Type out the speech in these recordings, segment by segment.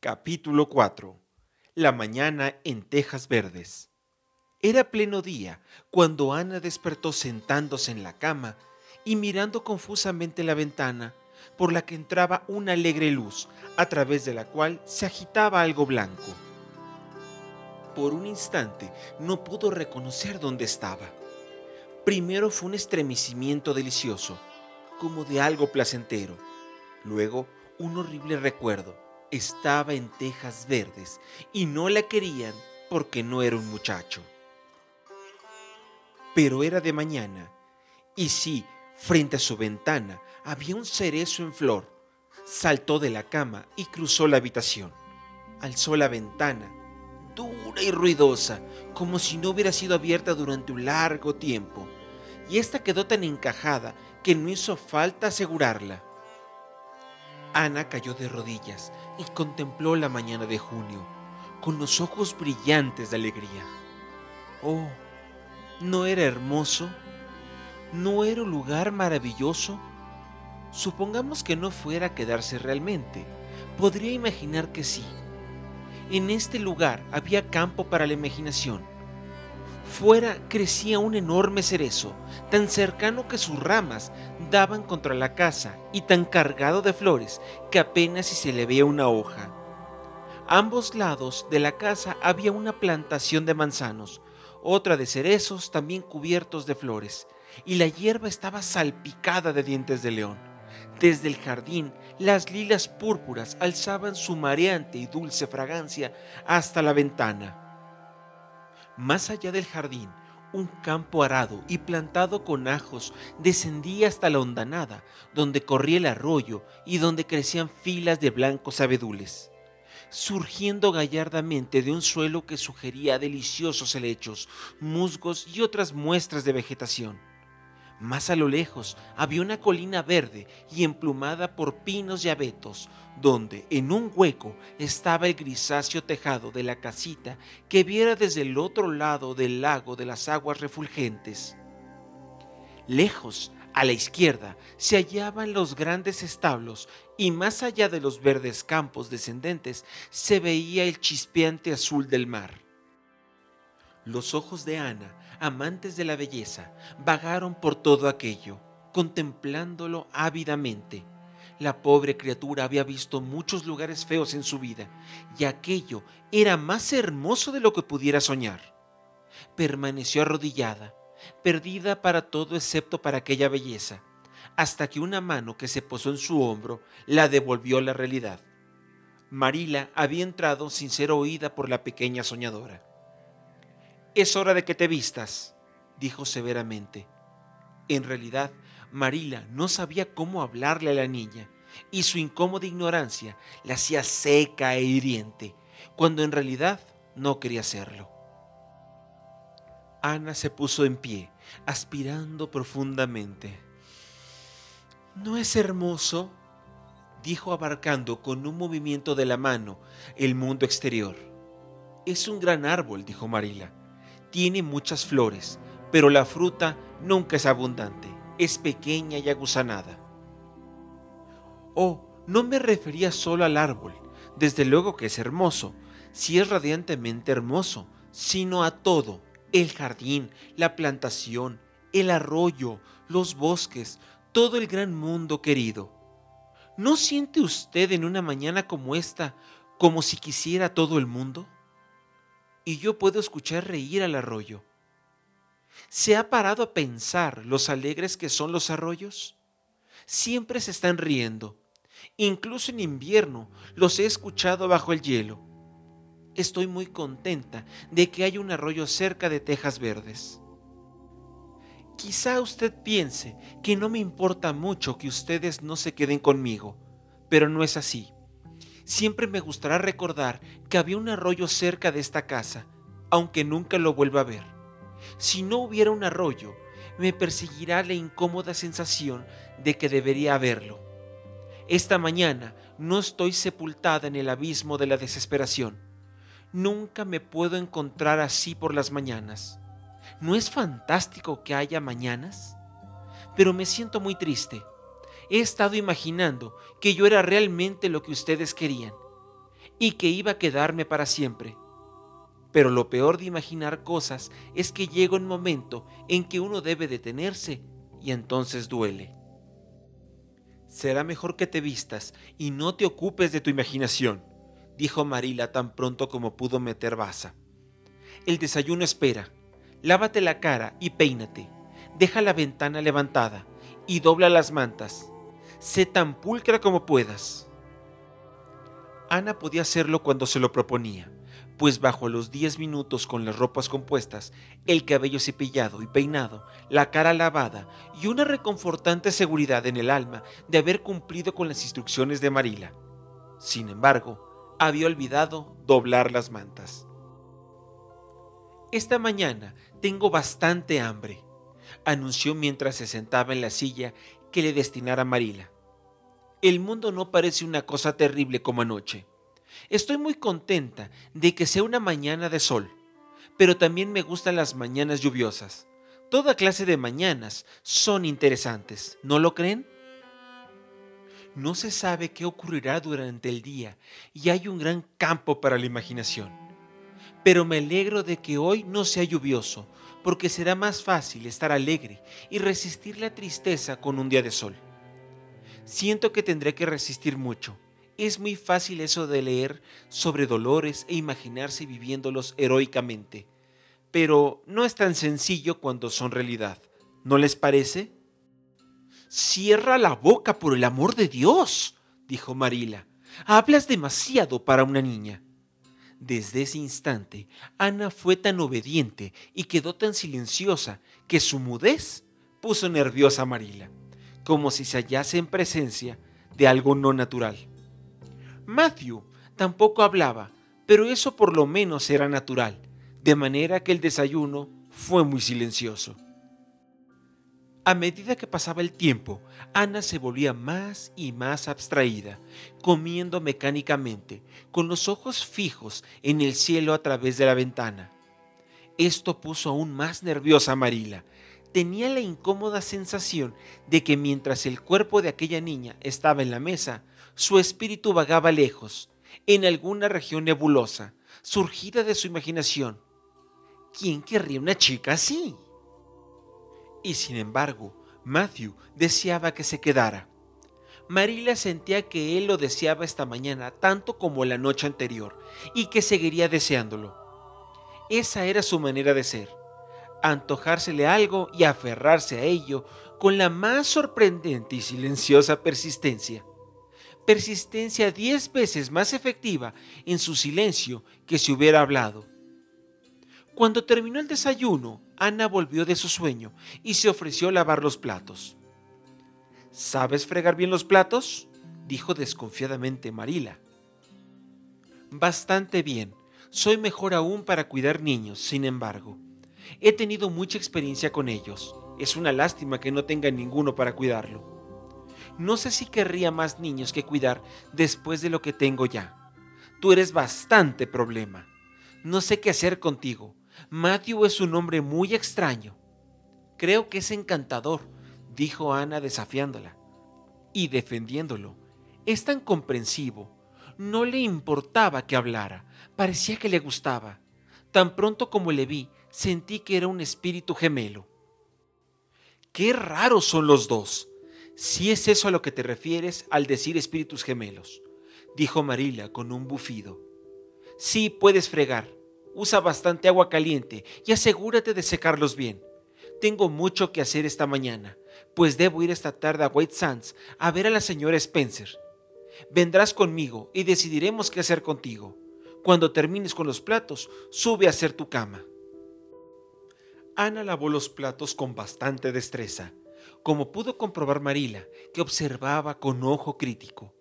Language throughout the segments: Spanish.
Capítulo 4. La mañana en Tejas Verdes. Era pleno día cuando Ana despertó sentándose en la cama y mirando confusamente la ventana por la que entraba una alegre luz a través de la cual se agitaba algo blanco. Por un instante no pudo reconocer dónde estaba. Primero fue un estremecimiento delicioso, como de algo placentero. Luego un horrible recuerdo estaba en tejas verdes y no la querían porque no era un muchacho. Pero era de mañana y sí, frente a su ventana había un cerezo en flor. Saltó de la cama y cruzó la habitación. Alzó la ventana, dura y ruidosa, como si no hubiera sido abierta durante un largo tiempo, y esta quedó tan encajada que no hizo falta asegurarla. Ana cayó de rodillas y contempló la mañana de junio con los ojos brillantes de alegría. Oh, ¿no era hermoso? ¿No era un lugar maravilloso? Supongamos que no fuera a quedarse realmente. Podría imaginar que sí. En este lugar había campo para la imaginación Fuera crecía un enorme cerezo, tan cercano que sus ramas daban contra la casa y tan cargado de flores que apenas si se le veía una hoja. A ambos lados de la casa había una plantación de manzanos, otra de cerezos también cubiertos de flores, y la hierba estaba salpicada de dientes de león. Desde el jardín, las lilas púrpuras alzaban su mareante y dulce fragancia hasta la ventana. Más allá del jardín, un campo arado y plantado con ajos descendía hasta la hondanada, donde corría el arroyo y donde crecían filas de blancos abedules, surgiendo gallardamente de un suelo que sugería deliciosos helechos, musgos y otras muestras de vegetación. Más a lo lejos había una colina verde y emplumada por pinos y abetos, donde en un hueco estaba el grisáceo tejado de la casita que viera desde el otro lado del lago de las aguas refulgentes. Lejos, a la izquierda, se hallaban los grandes establos y más allá de los verdes campos descendentes se veía el chispeante azul del mar. Los ojos de Ana amantes de la belleza, vagaron por todo aquello, contemplándolo ávidamente. La pobre criatura había visto muchos lugares feos en su vida, y aquello era más hermoso de lo que pudiera soñar. Permaneció arrodillada, perdida para todo excepto para aquella belleza, hasta que una mano que se posó en su hombro la devolvió a la realidad. Marila había entrado sin ser oída por la pequeña soñadora. Es hora de que te vistas, dijo severamente. En realidad, Marila no sabía cómo hablarle a la niña, y su incómoda ignorancia la hacía seca e hiriente, cuando en realidad no quería hacerlo. Ana se puso en pie, aspirando profundamente. ¿No es hermoso? dijo abarcando con un movimiento de la mano el mundo exterior. Es un gran árbol, dijo Marila tiene muchas flores, pero la fruta nunca es abundante, es pequeña y agusanada. Oh, no me refería solo al árbol, desde luego que es hermoso, si es radiantemente hermoso, sino a todo, el jardín, la plantación, el arroyo, los bosques, todo el gran mundo querido. ¿No siente usted en una mañana como esta como si quisiera todo el mundo? Y yo puedo escuchar reír al arroyo. ¿Se ha parado a pensar los alegres que son los arroyos? Siempre se están riendo. Incluso en invierno los he escuchado bajo el hielo. Estoy muy contenta de que haya un arroyo cerca de tejas verdes. Quizá usted piense que no me importa mucho que ustedes no se queden conmigo, pero no es así siempre me gustará recordar que había un arroyo cerca de esta casa, aunque nunca lo vuelva a ver. Si no hubiera un arroyo, me perseguirá la incómoda sensación de que debería haberlo. Esta mañana no estoy sepultada en el abismo de la desesperación. Nunca me puedo encontrar así por las mañanas. ¿No es fantástico que haya mañanas? Pero me siento muy triste he estado imaginando que yo era realmente lo que ustedes querían. y que iba a quedarme para siempre. Pero lo peor de imaginar cosas es que llega un momento en que uno debe detenerse y entonces duele. Será mejor que te vistas y no te ocupes de tu imaginación, dijo Marila tan pronto como pudo meter baza. El desayuno espera. Lávate la cara y peínate. Deja la ventana levantada y dobla las mantas. Sé tan pulcra como puedas. Ana podía hacerlo cuando se lo proponía, pues bajo los diez minutos con las ropas compuestas, el cabello cepillado y peinado, la cara lavada y una reconfortante seguridad en el alma de haber cumplido con las instrucciones de Marila. Sin embargo, había olvidado doblar las mantas. Esta mañana tengo bastante hambre, anunció mientras se sentaba en la silla que le destinara Marila. El mundo no parece una cosa terrible como anoche. Estoy muy contenta de que sea una mañana de sol, pero también me gustan las mañanas lluviosas. Toda clase de mañanas son interesantes, ¿no lo creen? No se sabe qué ocurrirá durante el día y hay un gran campo para la imaginación. Pero me alegro de que hoy no sea lluvioso, porque será más fácil estar alegre y resistir la tristeza con un día de sol. Siento que tendré que resistir mucho. Es muy fácil eso de leer sobre dolores e imaginarse viviéndolos heroicamente, pero no es tan sencillo cuando son realidad. ¿No les parece? Cierra la boca por el amor de Dios, dijo Marila. Hablas demasiado para una niña. Desde ese instante, Ana fue tan obediente y quedó tan silenciosa que su mudez puso nerviosa a Marila como si se hallase en presencia de algo no natural. Matthew tampoco hablaba, pero eso por lo menos era natural, de manera que el desayuno fue muy silencioso. A medida que pasaba el tiempo, Ana se volvía más y más abstraída, comiendo mecánicamente, con los ojos fijos en el cielo a través de la ventana. Esto puso aún más nerviosa a Marila, tenía la incómoda sensación de que mientras el cuerpo de aquella niña estaba en la mesa, su espíritu vagaba lejos, en alguna región nebulosa, surgida de su imaginación. ¿Quién querría una chica así? Y sin embargo, Matthew deseaba que se quedara. Marila sentía que él lo deseaba esta mañana tanto como la noche anterior y que seguiría deseándolo. Esa era su manera de ser antojársele algo y aferrarse a ello con la más sorprendente y silenciosa persistencia. Persistencia diez veces más efectiva en su silencio que si hubiera hablado. Cuando terminó el desayuno, Ana volvió de su sueño y se ofreció a lavar los platos. ¿Sabes fregar bien los platos? dijo desconfiadamente Marila. Bastante bien. Soy mejor aún para cuidar niños, sin embargo. He tenido mucha experiencia con ellos. Es una lástima que no tenga ninguno para cuidarlo. No sé si querría más niños que cuidar después de lo que tengo ya. Tú eres bastante problema. No sé qué hacer contigo. Matthew es un hombre muy extraño. Creo que es encantador, dijo Ana desafiándola y defendiéndolo. Es tan comprensivo. No le importaba que hablara. Parecía que le gustaba. Tan pronto como le vi, sentí que era un espíritu gemelo. Qué raros son los dos, si es eso a lo que te refieres al decir espíritus gemelos, dijo Marila con un bufido. Sí, puedes fregar. Usa bastante agua caliente y asegúrate de secarlos bien. Tengo mucho que hacer esta mañana, pues debo ir esta tarde a White Sands a ver a la señora Spencer. Vendrás conmigo y decidiremos qué hacer contigo. Cuando termines con los platos, sube a hacer tu cama. Ana lavó los platos con bastante destreza, como pudo comprobar Marila, que observaba con ojo crítico.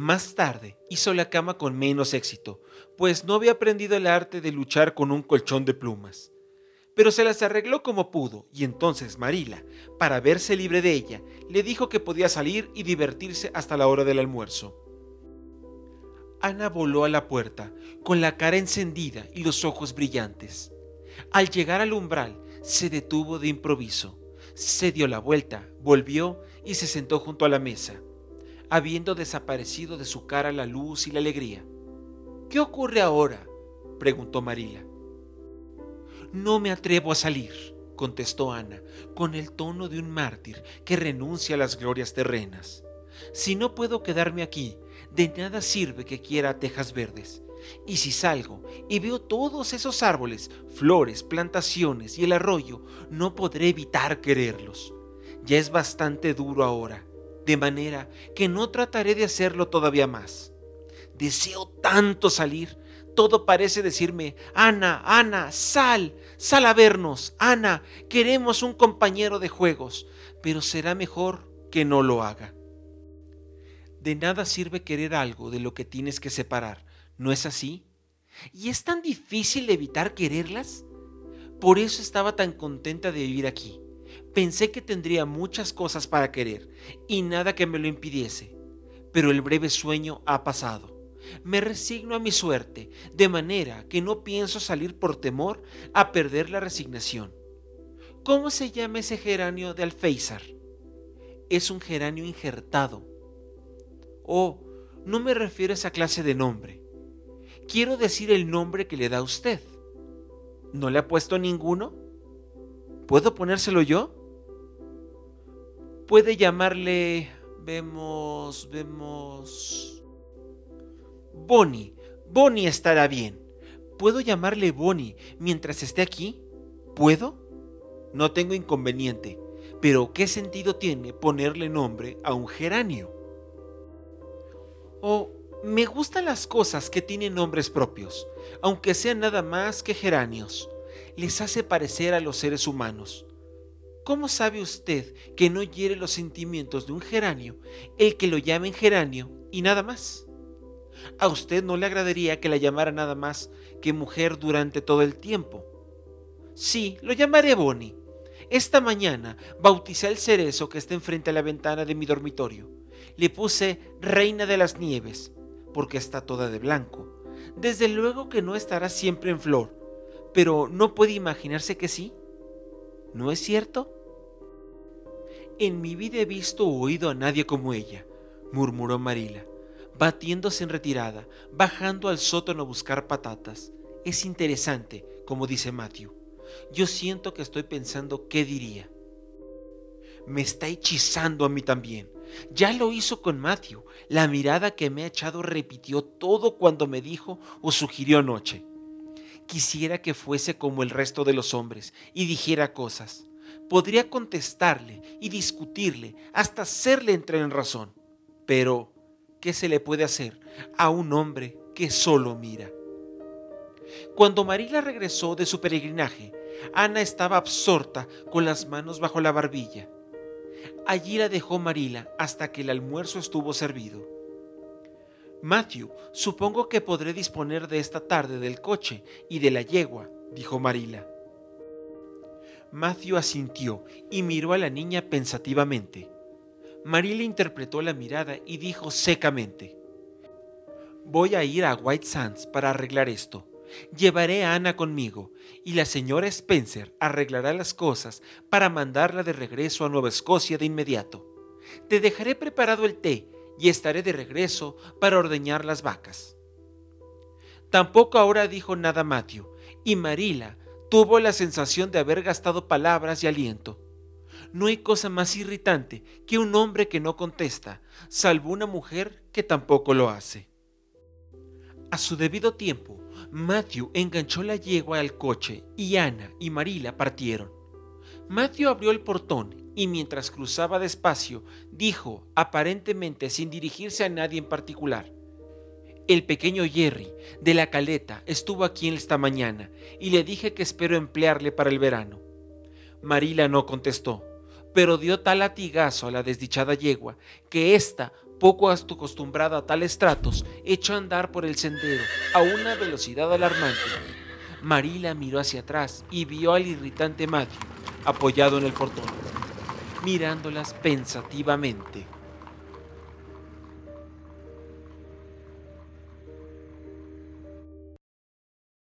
Más tarde hizo la cama con menos éxito, pues no había aprendido el arte de luchar con un colchón de plumas. Pero se las arregló como pudo, y entonces Marila, para verse libre de ella, le dijo que podía salir y divertirse hasta la hora del almuerzo. Ana voló a la puerta, con la cara encendida y los ojos brillantes. Al llegar al umbral, se detuvo de improviso, se dio la vuelta, volvió y se sentó junto a la mesa, habiendo desaparecido de su cara la luz y la alegría. ¿Qué ocurre ahora? preguntó Marila. No me atrevo a salir, contestó Ana, con el tono de un mártir que renuncia a las glorias terrenas. Si no puedo quedarme aquí, de nada sirve que quiera tejas verdes. Y si salgo y veo todos esos árboles, flores, plantaciones y el arroyo, no podré evitar quererlos. Ya es bastante duro ahora, de manera que no trataré de hacerlo todavía más. Deseo tanto salir. Todo parece decirme, Ana, Ana, sal, sal a vernos. Ana, queremos un compañero de juegos, pero será mejor que no lo haga. De nada sirve querer algo de lo que tienes que separar, ¿no es así? ¿Y es tan difícil evitar quererlas? Por eso estaba tan contenta de vivir aquí. Pensé que tendría muchas cosas para querer y nada que me lo impidiese. Pero el breve sueño ha pasado. Me resigno a mi suerte, de manera que no pienso salir por temor a perder la resignación. ¿Cómo se llama ese geranio de alféizar? Es un geranio injertado, Oh, no me refiero a esa clase de nombre. Quiero decir el nombre que le da usted. ¿No le ha puesto ninguno? ¿Puedo ponérselo yo? Puede llamarle... Vemos... Vemos... Bonnie. Bonnie estará bien. ¿Puedo llamarle Bonnie mientras esté aquí? ¿Puedo? No tengo inconveniente. Pero ¿qué sentido tiene ponerle nombre a un geranio? O me gustan las cosas que tienen nombres propios, aunque sean nada más que geranios. Les hace parecer a los seres humanos. ¿Cómo sabe usted que no hiere los sentimientos de un geranio el que lo llamen geranio y nada más? ¿A usted no le agradaría que la llamara nada más que mujer durante todo el tiempo? Sí, lo llamaré Bonnie. Esta mañana bauticé el cerezo que está enfrente a la ventana de mi dormitorio le puse Reina de las Nieves, porque está toda de blanco. Desde luego que no estará siempre en flor, pero ¿no puede imaginarse que sí? ¿No es cierto? En mi vida he visto o oído a nadie como ella, murmuró Marila, batiéndose en retirada, bajando al sótano a buscar patatas. Es interesante, como dice Matthew. Yo siento que estoy pensando qué diría. Me está hechizando a mí también. Ya lo hizo con Matthew. La mirada que me ha echado repitió todo cuando me dijo o sugirió anoche. Quisiera que fuese como el resto de los hombres y dijera cosas. Podría contestarle y discutirle hasta hacerle entrar en razón. Pero, ¿qué se le puede hacer a un hombre que solo mira? Cuando Marila regresó de su peregrinaje, Ana estaba absorta con las manos bajo la barbilla. Allí la dejó Marila hasta que el almuerzo estuvo servido. Matthew, supongo que podré disponer de esta tarde del coche y de la yegua, dijo Marila. Matthew asintió y miró a la niña pensativamente. Marila interpretó la mirada y dijo secamente, Voy a ir a White Sands para arreglar esto. Llevaré a Ana conmigo y la señora Spencer arreglará las cosas para mandarla de regreso a Nueva Escocia de inmediato. Te dejaré preparado el té y estaré de regreso para ordeñar las vacas. Tampoco ahora dijo nada Matthew, y Marila tuvo la sensación de haber gastado palabras y aliento. No hay cosa más irritante que un hombre que no contesta, salvo una mujer que tampoco lo hace. A su debido tiempo, Matthew enganchó la yegua al coche y Ana y Marila partieron. Matthew abrió el portón y mientras cruzaba despacio, dijo, aparentemente sin dirigirse a nadie en particular, el pequeño Jerry de la caleta estuvo aquí esta mañana y le dije que espero emplearle para el verano. Marila no contestó, pero dio tal latigazo a la desdichada yegua que ésta poco acostumbrada a tales tratos, echó a andar por el sendero a una velocidad alarmante. Marila miró hacia atrás y vio al irritante Matthew apoyado en el portón, mirándolas pensativamente.